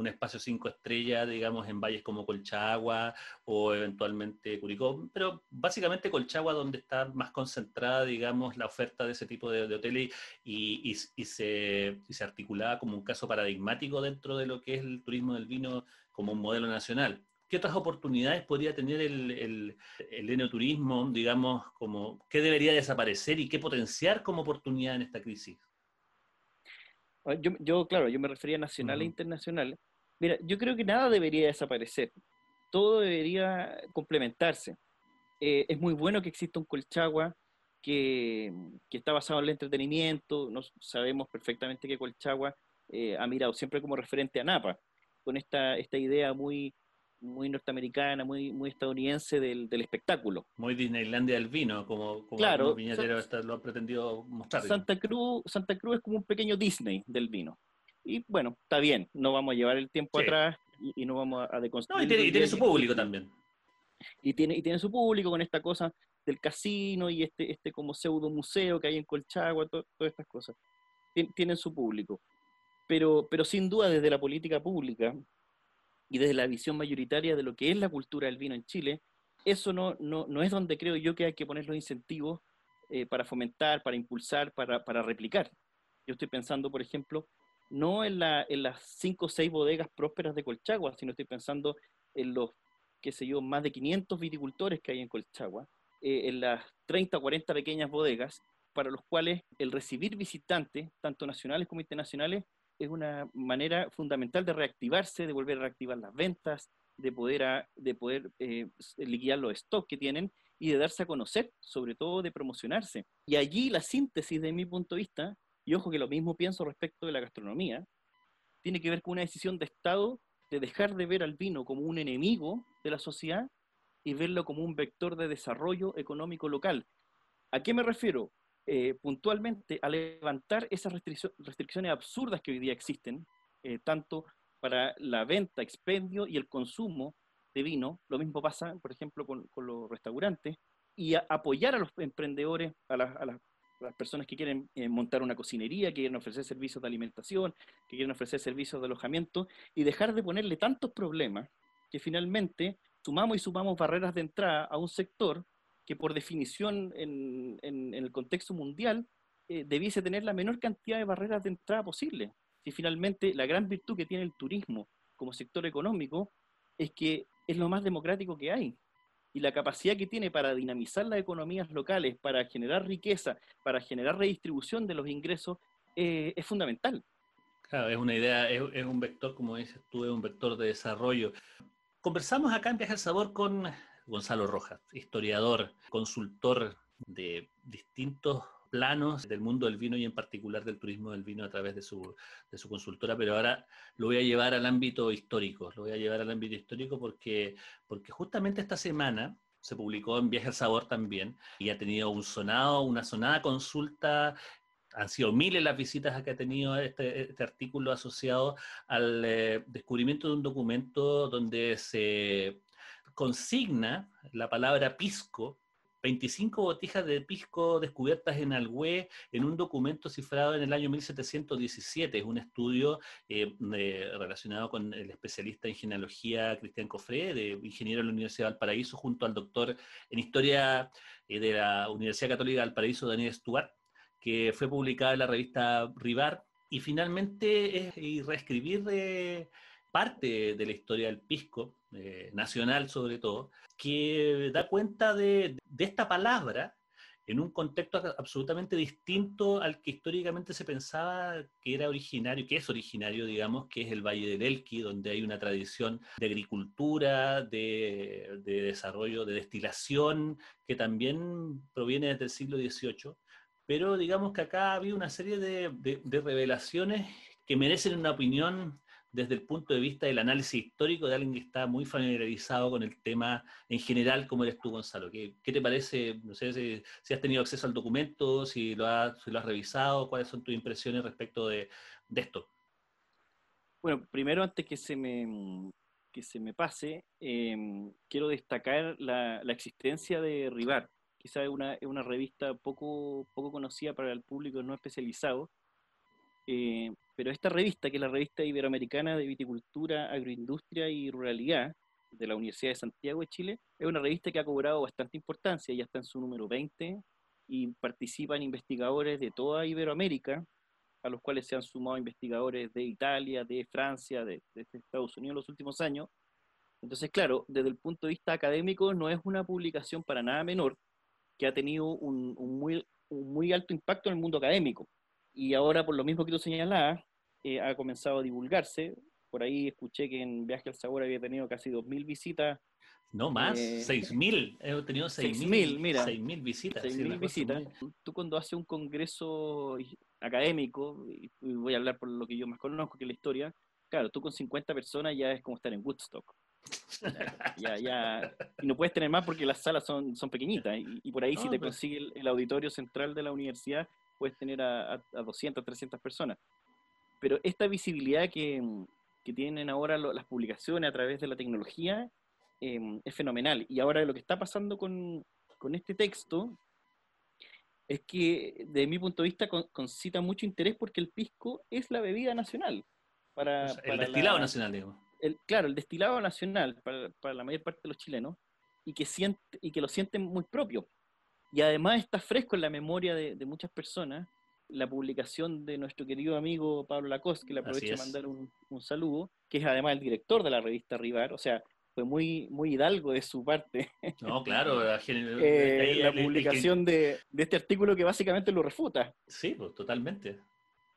espacio cinco estrellas, digamos, en valles como Colchagua o eventualmente Curicó, pero básicamente Colchagua donde está más concentrada, digamos, la oferta de ese tipo de, hoteles y se y se articulaba como un caso paradigmático dentro de lo que es el turismo del vino como un modelo nacional. ¿Qué otras oportunidades podría tener el, el, el enoturismo, digamos, como qué debería desaparecer y qué potenciar como oportunidad en esta crisis? Ah, yo, claro, yo me refería a nacional e internacional. Mira, yo creo que nada debería desaparecer. Todo debería complementarse. Eh, es muy bueno que exista un Colchagua, que, está basado en el entretenimiento. Nos, sabemos perfectamente que Colchagua eh, ha mirado siempre como referente a Napa, con esta, esta idea muy, muy norteamericana, muy, muy estadounidense del, espectáculo. Muy Disneylandia del vino, como, como claro, lo ha pretendido mostrar. Santa Cruz, Santa Cruz es como un pequeño Disney del vino. Y bueno, está bien, no vamos a llevar el tiempo atrás y, no vamos a deconstruir. No, y tiene, su público también. Y tiene, y tiene su público con esta cosa del casino y este, este como pseudo museo que hay en Colchagua, todas estas cosas. tienen su público. Pero, pero sin duda desde la política pública y desde la visión mayoritaria de lo que es la cultura del vino en Chile, eso no, no, no es donde creo yo que hay que poner los incentivos eh, para fomentar, para impulsar, para, para, replicar. Yo estoy pensando, por ejemplo, no en, la, en las cinco o seis bodegas prósperas de Colchagua, sino estoy pensando en los, qué sé yo, más de 500 viticultores que hay en Colchagua, eh, en las 30 o 40 pequeñas bodegas, para los cuales el recibir visitantes, tanto nacionales como internacionales, es una manera fundamental de reactivarse, de volver a reactivar las ventas, de poder, de poder eh, liquidar los stocks que tienen y de darse a conocer, sobre todo de promocionarse. Y allí la síntesis de mi punto de vista, y ojo que lo mismo pienso respecto de la gastronomía, tiene que ver con una decisión de Estado de dejar de ver al vino como un enemigo de la sociedad y verlo como un vector de desarrollo económico local. ¿A qué me refiero? Eh, puntualmente a levantar esas restricciones absurdas que hoy día existen, eh, tanto para la venta, expendio y el consumo de vino. Lo mismo pasa, por ejemplo, con, los restaurantes, y apoyar a los emprendedores, a, las personas que quieren eh, montar una cocinería, que quieren ofrecer servicios de alimentación, que quieren ofrecer servicios de alojamiento, y dejar de ponerle tantos problemas que finalmente sumamos y sumamos barreras de entrada a un sector que por definición en, el contexto mundial eh, debiese tener la menor cantidad de barreras de entrada posible. Si finalmente la gran virtud que tiene el turismo como sector económico es que es lo más democrático que hay. Y la capacidad que tiene para dinamizar las economías locales, para generar riqueza, para generar redistribución de los ingresos, eh, es fundamental. Claro, es una idea, es, es, un vector, como dices tú, es un vector de desarrollo. Conversamos acá en Viaje al Sabor con Gonzalo Rojas, historiador, consultor de distintos planos del mundo del vino y en particular del turismo del vino a través de su, de su consultora, pero ahora lo voy a llevar al ámbito histórico, lo voy a llevar al ámbito histórico porque, porque justamente esta semana se publicó en Viaje al Sabor también y ha tenido un sonado, una sonada consulta han sido miles las visitas que ha tenido este, este artículo asociado al eh, descubrimiento de un documento donde se consigna la palabra pisco, 25 botijas de pisco descubiertas en Alhué en un documento cifrado en el año 1717. Es un estudio eh, relacionado con el especialista en genealogía Cristian Cofré, de ingeniero de la Universidad de Valparaíso, junto al doctor en historia eh, de la Universidad Católica de Valparaíso, Daniel Stuart que fue publicada en la revista Rivar, y finalmente es reescribir eh, parte de la historia del pisco, eh, nacional sobre todo, que da cuenta de, esta palabra en un contexto absolutamente distinto al que históricamente se pensaba que era originario, que es originario, digamos, que es el Valle del Elqui, donde hay una tradición de agricultura, de, de desarrollo, de destilación, que también proviene desde el siglo XVIII pero digamos que acá ha habido una serie de, revelaciones que merecen una opinión desde el punto de vista del análisis histórico de alguien que está muy familiarizado con el tema en general, como eres tú, Gonzalo. ¿Qué, te parece? No sé si, has tenido acceso al documento, si lo, has, revisado, cuáles son tus impresiones respecto de, de esto. Bueno, primero antes que se me, que se me pase, em, quiero destacar la, la, existencia de Rivar. Quizá es una, es una revista poco, poco conocida para el público no especializado, eh, pero esta revista, que es la revista iberoamericana de viticultura, agroindustria y ruralidad de la Universidad de Santiago de Chile, es una revista que ha cobrado bastante importancia, ya está en su número 20 y participan investigadores de toda Iberoamérica, a los cuales se han sumado investigadores de Italia, de Francia, de, Estados Unidos en los últimos años. Entonces, claro, desde el punto de vista académico no es una publicación para nada menor que ha tenido un, muy, un muy alto impacto en el mundo académico. Y ahora, por lo mismo que tú señalabas, eh, ha comenzado a divulgarse. Por ahí escuché que en Viaje al Sabor había tenido casi 2.000 visitas. No más, 6.000. Eh, He tenido 6.000 mira. 6.000 visitas. 6.000 visitas. Tú cuando haces un congreso académico, y voy a hablar por lo que yo más conozco, que es la historia, claro, tú con 50 personas ya es como estar en Woodstock. Ya, ya, y no puedes tener más porque las salas son, son pequeñitas y, por ahí si te consigue el, auditorio central de la universidad puedes tener a, a, 200, 300 personas. Pero esta visibilidad que, que tienen ahora las publicaciones a través de la tecnología em, es fenomenal. Y ahora lo que está pasando con, con este texto es que, desde mi punto de vista, concita mucho interés porque el pisco es la bebida nacional. Para, el destilado nacional, digo. El, claro, el destilado nacional para, para, la mayor parte de los chilenos y que, siente, y que lo sienten muy propio. Y además está fresco en la memoria de, muchas personas la publicación de nuestro querido amigo Pablo Lacoste, que le aprovecho de mandar un, saludo, que es además el director de la revista Rivar, o sea, fue muy, muy hidalgo de su parte. No, claro, la, eh, publicación de, de, este artículo que básicamente lo refuta. Sí, pues totalmente.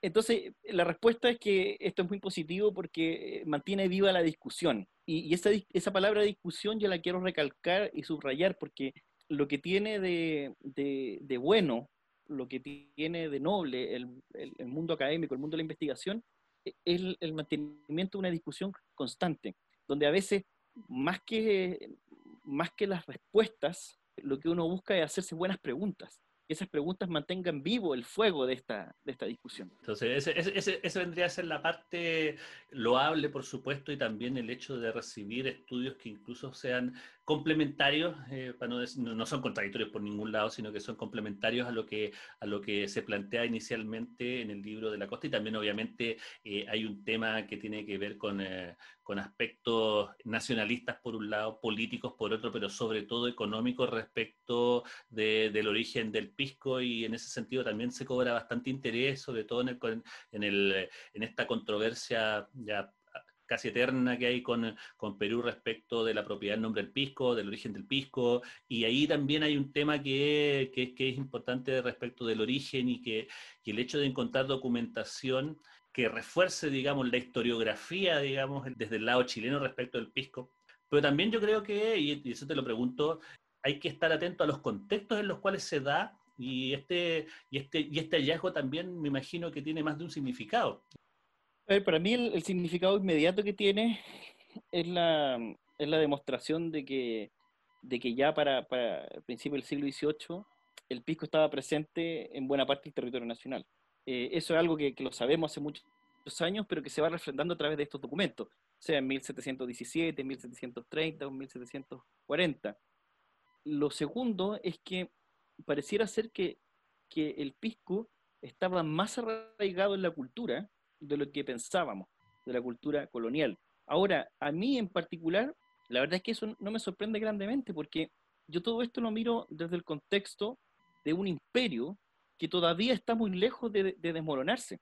Entonces, la respuesta es que esto es muy positivo porque mantiene viva la discusión. Y, esa, palabra discusión yo la quiero recalcar y subrayar porque lo que tiene de, bueno, lo que tiene de noble el, el, mundo académico, el mundo de la investigación, e, es el, mantenimiento de una discusión constante, donde a veces, más que, más que las respuestas, lo que uno busca es hacerse buenas preguntas que esas preguntas mantengan vivo el fuego de esta, de esta discusión. Entonces, ese, ese, ese, vendría a ser la parte loable, por supuesto, y también el hecho de recibir estudios que incluso sean complementarios, eh, para no, no, son contradictorios por ningún lado, sino que son complementarios a lo que, a lo que se plantea inicialmente en el libro de la costa. Y también obviamente eh, hay un tema que tiene que ver con, eh, con aspectos nacionalistas por un lado, políticos por otro, pero sobre todo económicos respecto de, del origen del pisco. Y en ese sentido también se cobra bastante interés, sobre todo en, el, en, el, en esta controversia ya casi eterna que hay con, con, Perú respecto de la propiedad del nombre del pisco, del origen del pisco, y ahí también hay un tema que, que, que es importante respecto del origen y que, y el hecho de encontrar documentación que refuerce, digamos, la historiografía, digamos, desde el lado chileno respecto del pisco. Pero también yo creo que, y eso te lo pregunto, hay que estar atento a los contextos en los cuales se da y este, y este, y este hallazgo también me imagino que tiene más de un significado para mí el, significado inmediato que tiene es la, es la demostración de que, de que ya para, para el principio del siglo XVIII el pisco estaba presente en buena parte del territorio nacional. Eh, eso es algo que, que, lo sabemos hace muchos años, pero que se va refrendando a través de estos documentos, sea en 1717, 1730 o 1740. Lo segundo es que pareciera ser que, que el pisco estaba más arraigado en la cultura de lo que pensábamos de la cultura colonial. Ahora, a mí en particular, la verdad es que eso no me sorprende grandemente porque yo todo esto lo miro desde el contexto de un imperio que todavía está muy lejos de, desmoronarse.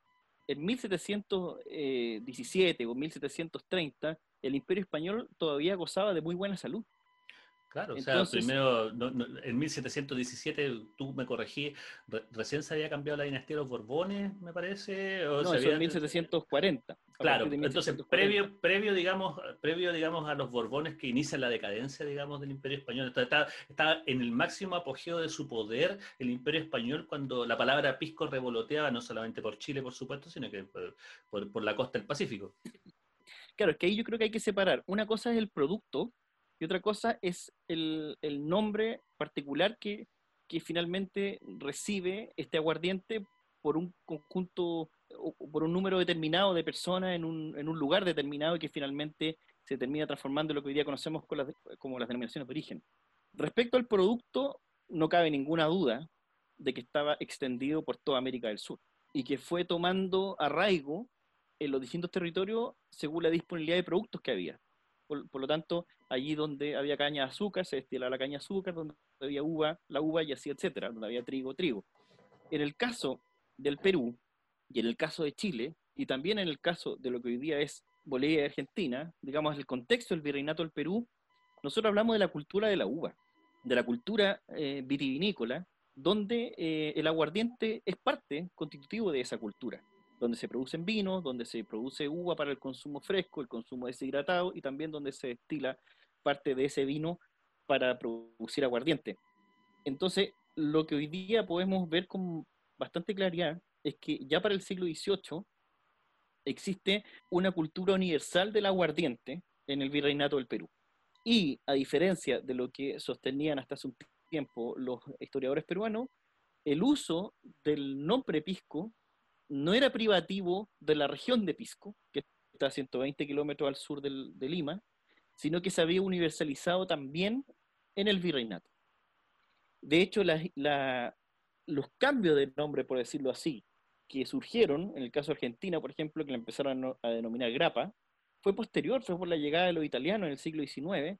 En 1717 o 1730, el imperio español todavía gozaba de muy buena salud. Claro, o sea, primero, en 1717, tú me corregí, recién se había cambiado la dinastía de los Borbones, me parece. O no, eso en 1740. Claro, entonces previo, previo, digamos, previo, digamos, a los Borbones que inician la decadencia, digamos, del Imperio Español. Estaba, estaba en el máximo apogeo de su poder el Imperio Español cuando la palabra pisco revoloteaba no solamente por Chile, por supuesto, sino que por, por la costa del Pacífico. Claro, es que ahí yo creo que hay que separar. Una cosa es el producto y otra cosa es el, nombre particular que, finalmente recibe este aguardiente por un conjunto por un número determinado de personas en un, en un lugar determinado y que finalmente se termina transformando en lo que hoy día conocemos como las denominaciones de origen. Respecto al producto, no cabe ninguna duda de que estaba extendido por toda América del Sur y que fue tomando arraigo en los distintos territorios según la disponibilidad de productos que había. Por, lo tanto, allí donde había caña de azúcar, se destilaba la caña de azúcar, donde había uva, la uva y así, etcétera, donde había trigo, trigo. En el caso del Perú y en el caso de Chile, y también en el caso de lo que hoy día es Bolivia y Argentina, digamos, el contexto del virreinato del Perú, nosotros hablamos de la cultura de la uva, de la cultura eh, vitivinícola, donde eh, el aguardiente es parte constitutivo de esa cultura, donde se producen vinos, donde se produce uva para el consumo fresco, el consumo deshidratado y también donde se destila parte de ese vino para producir aguardiente. Entonces, lo que hoy día podemos ver con bastante claridad es que ya para el siglo XVIII existe una cultura universal del aguardiente en el virreinato del Perú. Y a diferencia de lo que sostenían hasta hace un tiempo los historiadores peruanos, el uso del nombre Pisco no era privativo de la región de Pisco, que está a 120 kilómetros al sur de Lima, sino que se había universalizado también en el virreinato. De hecho, los cambios de nombre, por decirlo así, que surgieron, en el caso de Argentina, por ejemplo, que la empezaron a denominar grapa, fue posterior, fue por la llegada de los italianos en el siglo XIX,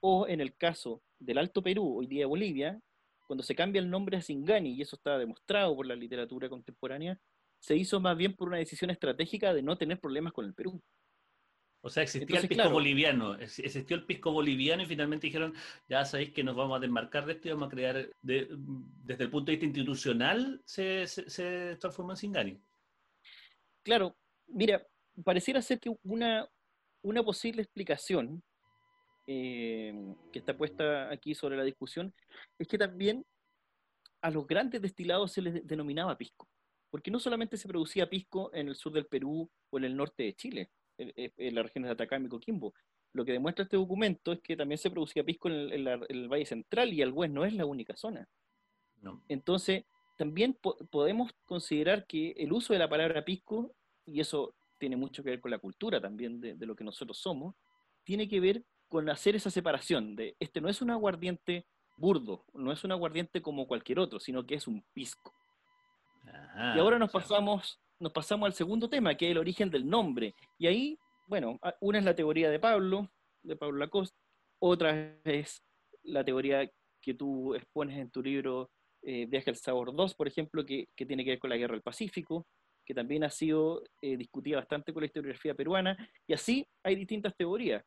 o en el caso del Alto Perú, hoy día Bolivia, cuando se cambia el nombre a Singani, y eso está demostrado por la literatura contemporánea, se hizo más bien por una decisión estratégica de no tener problemas con el Perú. O sea, existía el pisco boliviano, existió el pisco boliviano y finalmente dijeron, ya sabéis que nos vamos a desmarcar de esto y vamos a crear, desde el punto de vista institucional, se, se, transformó en Singani. Claro, mira, pareciera ser que una, una posible explicación eh, que está puesta aquí sobre la discusión es que también a los grandes destilados se les denominaba pisco, porque no solamente se producía pisco en el sur del Perú o en el norte de Chile, en, las regiones de Atacama y Coquimbo. Lo que demuestra este documento es que también se producía pisco en el, Valle Central y Algüez no es la única zona. Entonces, también podemos considerar que el uso de la palabra pisco, y eso tiene mucho que ver con la cultura también de, lo que nosotros somos, tiene que ver con hacer esa separación de este no es un aguardiente burdo, no es un aguardiente como cualquier otro, sino que es un pisco. Y ahora nos pasamos nos pasamos al segundo tema, que es el origen del nombre. Y ahí, bueno, una es la teoría de Pablo, de Pablo Lacoste, otra es la teoría que tú expones en tu libro eh, Viaje al Sabor 2, por ejemplo, que, tiene que ver con la Guerra del Pacífico, que también ha sido eh, discutida bastante con la historiografía peruana, y así hay distintas teorías.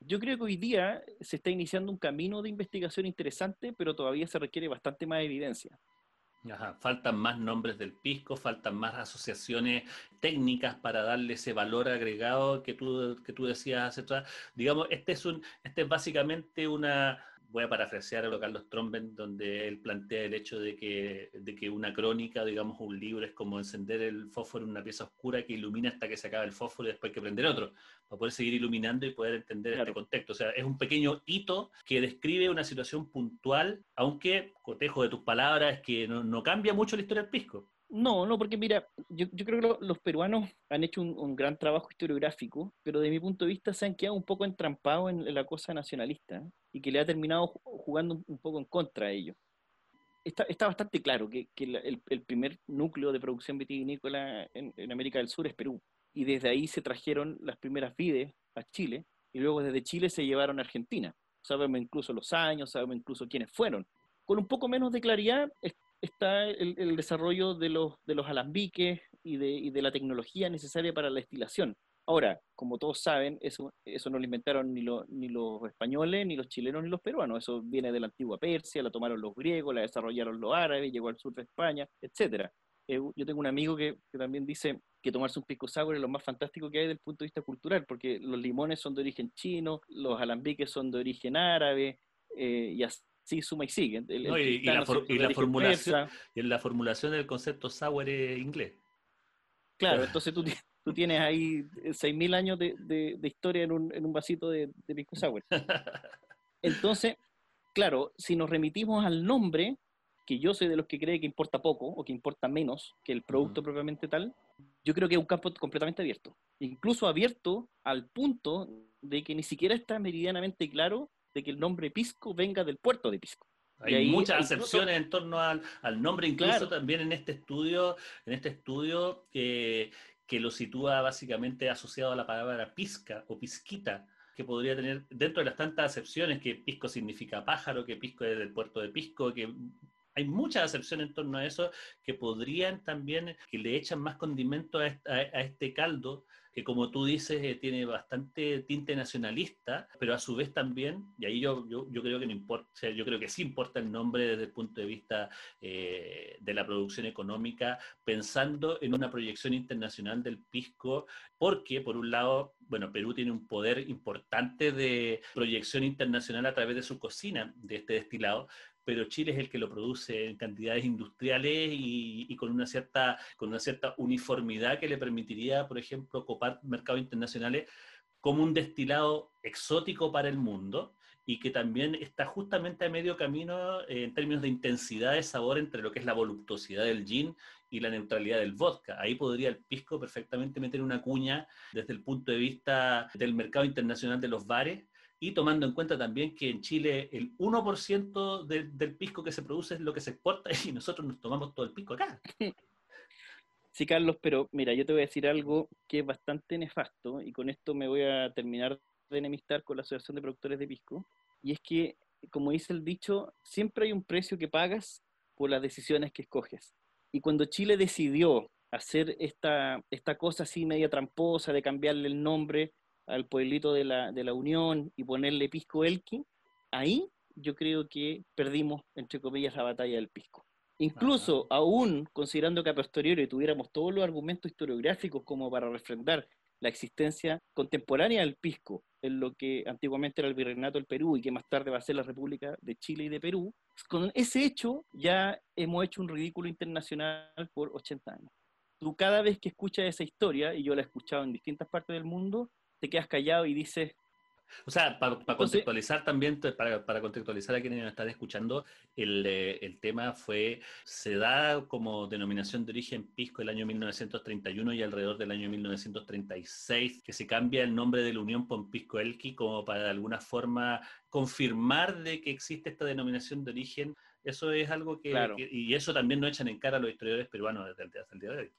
Yo creo que hoy día se está iniciando un camino de investigación interesante, pero todavía se requiere bastante más evidencia faltan más nombres del pisco, faltan más asociaciones técnicas para darle ese valor agregado que tú, que tú decías hace. Digamos, este es, un, este es básicamente una, voy a parafrasear a lo Carlos Tromben, donde él plantea el hecho de que, de que una crónica, digamos, un libro es como encender el fósforo en una pieza oscura que ilumina hasta que se acaba el fósforo y después hay que prender otro, para poder seguir iluminando y poder entender este contexto. O sea, es un pequeño hito que describe una situación puntual, aunque, cotejo de tus palabras, es que no, no cambia mucho la historia del pisco. No, no, porque mira, yo, creo que los peruanos han hecho un, gran trabajo historiográfico, pero de mi punto de vista se han quedado un poco entrampados en, la cosa nacionalista y que le ha terminado jugando un, poco en contra a ellos. Está, bastante claro que, el, primer núcleo de producción vitivinícola en, en, América del Sur es Perú, y desde ahí se trajeron las primeras vides a Chile, y luego desde Chile se llevaron a Argentina. Sabemos incluso los años, sabemos incluso quiénes fueron. Con un poco menos de claridad está el, desarrollo de los, de los alambiques y de, de, la tecnología necesaria para la destilación. Ahora, como todos saben, eso, eso no lo inventaron ni, ni los españoles, ni los chilenos, ni los peruanos. Eso viene de la antigua Persia, la tomaron los griegos, la desarrollaron los árabes, llegó al sur de España, etc. Eh, yo tengo un amigo que, que, también dice que tomarse un pisco sour es lo más fantástico que hay desde el punto de vista cultural, porque los limones son de origen chino, los alambiques son de origen árabe, eh, y así sí, suma y sigue. y, la, formulación, y la formulación del concepto sour es inglés. Claro, entonces tú, tú tienes ahí 6.000 años de, de, historia en un, en un vasito de, de pisco sour. Entonces, claro, si nos remitimos al nombre, que yo soy de los que cree que importa poco o que importa menos que el producto propiamente tal, yo creo que es un campo completamente abierto. Incluso abierto al punto de que ni siquiera está meridianamente claro de que el nombre Pisco venga del puerto de Pisco. Hay muchas acepciones en torno al, nombre, incluso también en este estudio, en este estudio que, que lo sitúa básicamente asociado a la palabra pisca o pisquita, que podría tener dentro de las tantas acepciones que pisco significa pájaro, que pisco es del puerto de Pisco, que hay muchas acepciones en torno a eso que podrían también, que le echan más condimento a, este caldo, que como tú dices, eh, tiene bastante tinte nacionalista, pero a su vez también, y ahí yo, yo, creo que no importa, yo creo que sí importa el nombre desde el punto de vista eh, de la producción económica, pensando en una proyección internacional del pisco, porque por un lado, bueno, Perú tiene un poder importante de proyección internacional a través de su cocina de este destilado, pero Chile es el que lo produce en cantidades industriales y, con, una cierta, uniformidad que le permitiría, por ejemplo, copar mercados internacionales como un destilado exótico para el mundo y que también está justamente a medio camino eh, en términos de intensidad de sabor entre lo que es la voluptuosidad del gin y la neutralidad del vodka. Ahí podría el pisco perfectamente meter una cuña desde el punto de vista del mercado internacional de los bares y tomando en cuenta también que en Chile el 1% del pisco que se produce es lo que se exporta y nosotros nos tomamos todo el pisco acá. Sí, Carlos, pero mira, yo te voy a decir algo que es bastante nefasto y con esto me voy a terminar de enemistar con la Asociación de Productores de Pisco, y es que, como dice el dicho, siempre hay un precio que pagas por las decisiones que escoges. Y cuando Chile decidió hacer esta, esta cosa así media tramposa de cambiarle el nombre al pueblito de la, de la Unión y ponerle Pisco Elqui, ahí yo creo que perdimos, entre comillas, la batalla del Pisco. Incluso, aún considerando que a posteriori tuviéramos todos los argumentos historiográficos como para refrendar la existencia contemporánea del pisco en lo que antiguamente era el virreinato del Perú y que más tarde va a ser la República de Chile y de Perú, con ese hecho ya hemos hecho un ridículo internacional por 80 años. Tú cada vez que escuchas esa historia, y yo la he escuchado en distintas partes del mundo, te quedas callado y dices... O sea, para, contextualizar también, para, para, contextualizar a quienes nos están escuchando, el, eh, el, tema fue, se da como denominación de origen Pisco el año 1931 y alrededor del año 1936, que se cambia el nombre de la Unión por Pisco Elqui como para de alguna forma confirmar de que existe esta denominación de origen. Eso es algo que, y eso también no echan en cara a los historiadores peruanos desde, desde el día de hoy.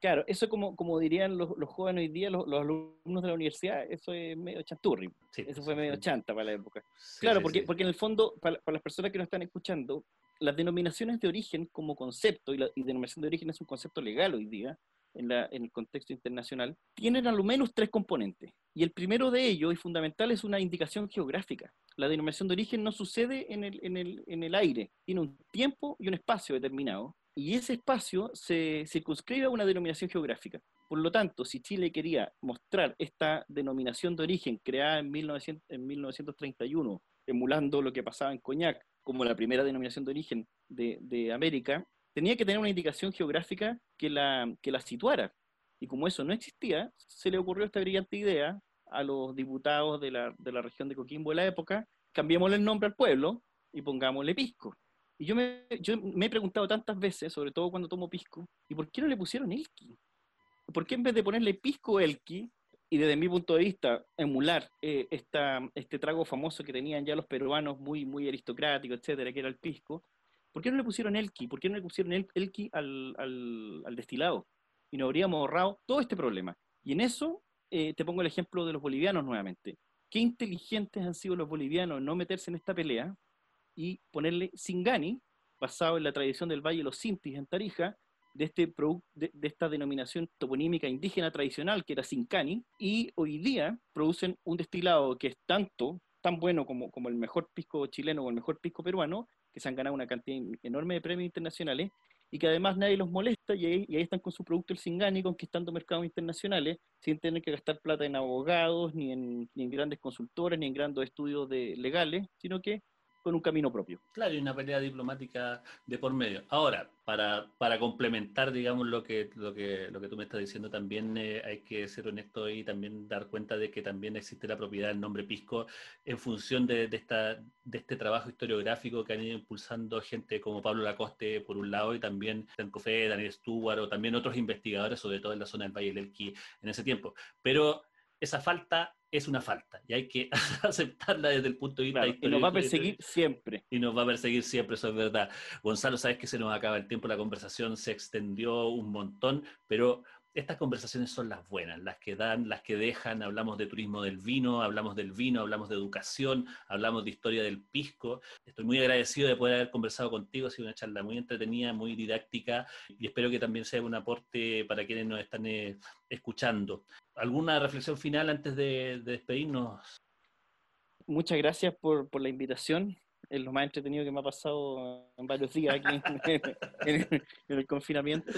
Claro, eso como, como dirían los, los jóvenes hoy día, los, alumnos de la universidad, eso es medio chanturri. eso fue medio chanta para la época. claro, porque, porque en el fondo, para, las personas que nos están escuchando, las denominaciones de origen como concepto, y la denominación de origen es un concepto legal hoy día, en, la, en, el contexto internacional, tienen al menos tres componentes. Y el primero de ellos, y fundamental, es una indicación geográfica. La denominación de origen no sucede en el, en el, en el aire, tiene un tiempo y un espacio determinado y ese espacio se circunscribe a una denominación geográfica. Por lo tanto, si Chile quería mostrar esta denominación de origen creada en, 1931, emulando lo que pasaba en Coñac como la primera denominación de origen de, América, tenía que tener una indicación geográfica que la, que la situara. Y como eso no existía, se le ocurrió esta brillante idea a los diputados de la, de la región de Coquimbo de la época, cambiémosle el nombre al pueblo y pongámosle Pisco. Y yo me, yo me he preguntado tantas veces, sobre todo cuando tomo pisco, ¿y por qué no le pusieron Elki? ¿Por qué en vez de ponerle pisco Elki, y desde mi punto de vista emular eh, esta, este trago famoso que tenían ya los peruanos, muy, muy aristocrático, etcétera, que era el pisco, ¿por qué no le pusieron Elki? ¿Por qué no le pusieron el, Elki al, al, al, destilado? Y nos habríamos ahorrado todo este problema. Y en eso eh, te pongo el ejemplo de los bolivianos nuevamente. Qué inteligentes han sido los bolivianos en no meterse en esta pelea, y ponerle Singani, basado en la tradición del Valle de los Sintis en Tarija, de, este de, de, esta denominación toponímica indígena tradicional que era Sincani, y hoy día producen un destilado que es tanto, tan bueno como, como el mejor pisco chileno o el mejor pisco peruano, que se han ganado una cantidad enorme de premios internacionales, y que además nadie los molesta y ahí, están con su producto el Singani conquistando mercados internacionales sin tener que gastar plata en abogados, ni en, ni en grandes consultores, ni en grandes estudios de, legales, sino que con un camino propio. Claro, y una pelea diplomática de por medio. Ahora, para, para complementar, digamos, lo que, lo, que, lo que tú me estás diciendo, también eh, hay que ser honesto y también dar cuenta de que también existe la propiedad del nombre Pisco en función de, de, esta, de este trabajo historiográfico que han ido impulsando gente como Pablo Lacoste, por un lado, y también Cofé, Daniel Stewart, o también otros investigadores, sobre todo en la zona del Valle del Elqui en ese tiempo. Pero esa falta es una falta y hay que aceptarla desde el punto de vista histórico. Y nos va a perseguir siempre. Y nos va a perseguir siempre, eso es verdad. Gonzalo, sabes que se nos acaba el tiempo, la conversación se extendió un montón, pero estas conversaciones son las buenas, las que dan, las que dejan, hablamos de turismo del vino, hablamos del vino, hablamos de educación, hablamos de historia del pisco. Estoy muy agradecido de poder haber conversado contigo, ha sido una charla muy entretenida, muy didáctica y espero que también sea un aporte para quienes nos están eh, escuchando. ¿Alguna reflexión final antes de, despedirnos? Muchas gracias por, por la invitación es lo más entretenido que me ha pasado en varios días aquí en, el confinamiento.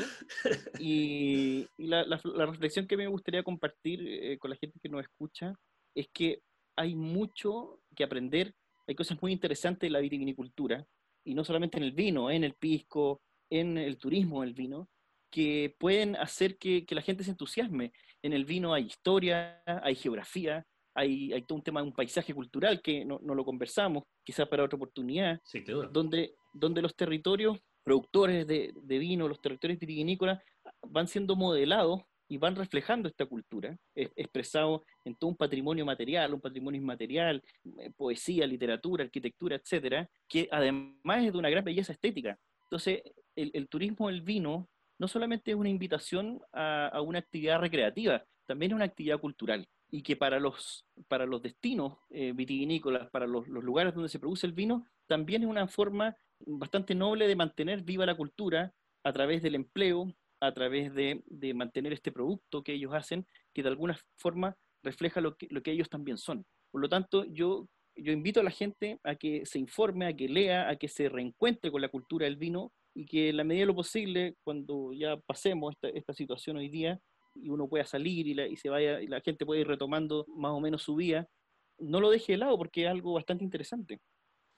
Y, la, reflexión que me gustaría compartir eh, con la gente que nos escucha es que hay mucho que aprender, hay cosas muy interesantes en la vitivinicultura, y no solamente en el vino, en el pisco, en el turismo del vino, que pueden hacer que, que la gente se entusiasme. En el vino hay historia, hay geografía, hay, hay todo un tema de un paisaje cultural que no, no lo conversamos, quizás para otra oportunidad, donde, donde los territorios productores de, de, vino, los territorios vitivinícolas, van siendo modelados y van reflejando esta cultura, expresado en todo un patrimonio material, un patrimonio inmaterial, eh, poesía, literatura, arquitectura, etcétera, que además es de una gran belleza estética. Entonces, el, el turismo del vino no solamente es una invitación a, una actividad recreativa, también es una actividad cultural y que para los, para los destinos eh, vitivinícolas, para los, los, lugares donde se produce el vino, también es una forma bastante noble de mantener viva la cultura a través del empleo, a través de, de mantener este producto que ellos hacen, que de alguna forma refleja lo que, lo que ellos también son. Por lo tanto, yo, yo invito a la gente a que se informe, a que lea, a que se reencuentre con la cultura del vino y que en la medida de lo posible, cuando ya pasemos esta, esta situación hoy día, y uno pueda salir y la, se vaya, y la gente puede ir retomando más o menos su vida, no lo deje de lado porque es algo bastante interesante.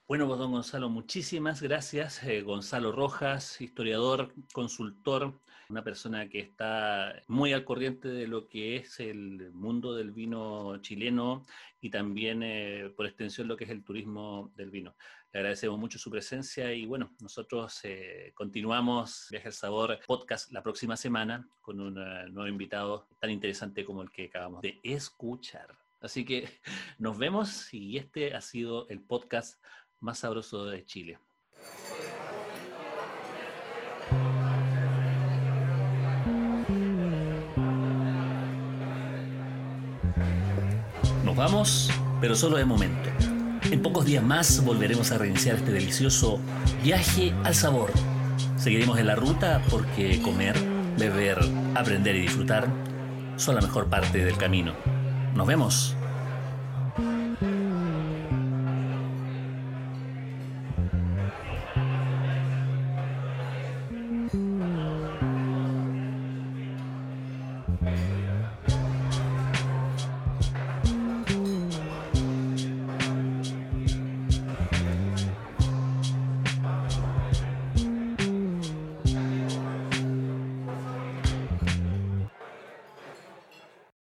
Bueno, pues don Gonzalo, muchísimas gracias. Eh, Gonzalo Rojas, historiador, consultor, una persona que está muy al corriente de lo que es el mundo del vino chileno y también eh, por extensión lo que es el turismo del vino. Agradecemos mucho su presencia y bueno, nosotros eh, continuamos Viaje al Sabor podcast la próxima semana con un nuevo invitado tan interesante como el que acabamos de escuchar. Así que nos vemos y este ha sido el podcast más sabroso de Chile. Nos vamos, pero solo de momento. En pocos días más volveremos a reiniciar este delicioso viaje al sabor. Seguiremos en la ruta porque comer, beber, aprender y disfrutar son la mejor parte del camino. Nos vemos.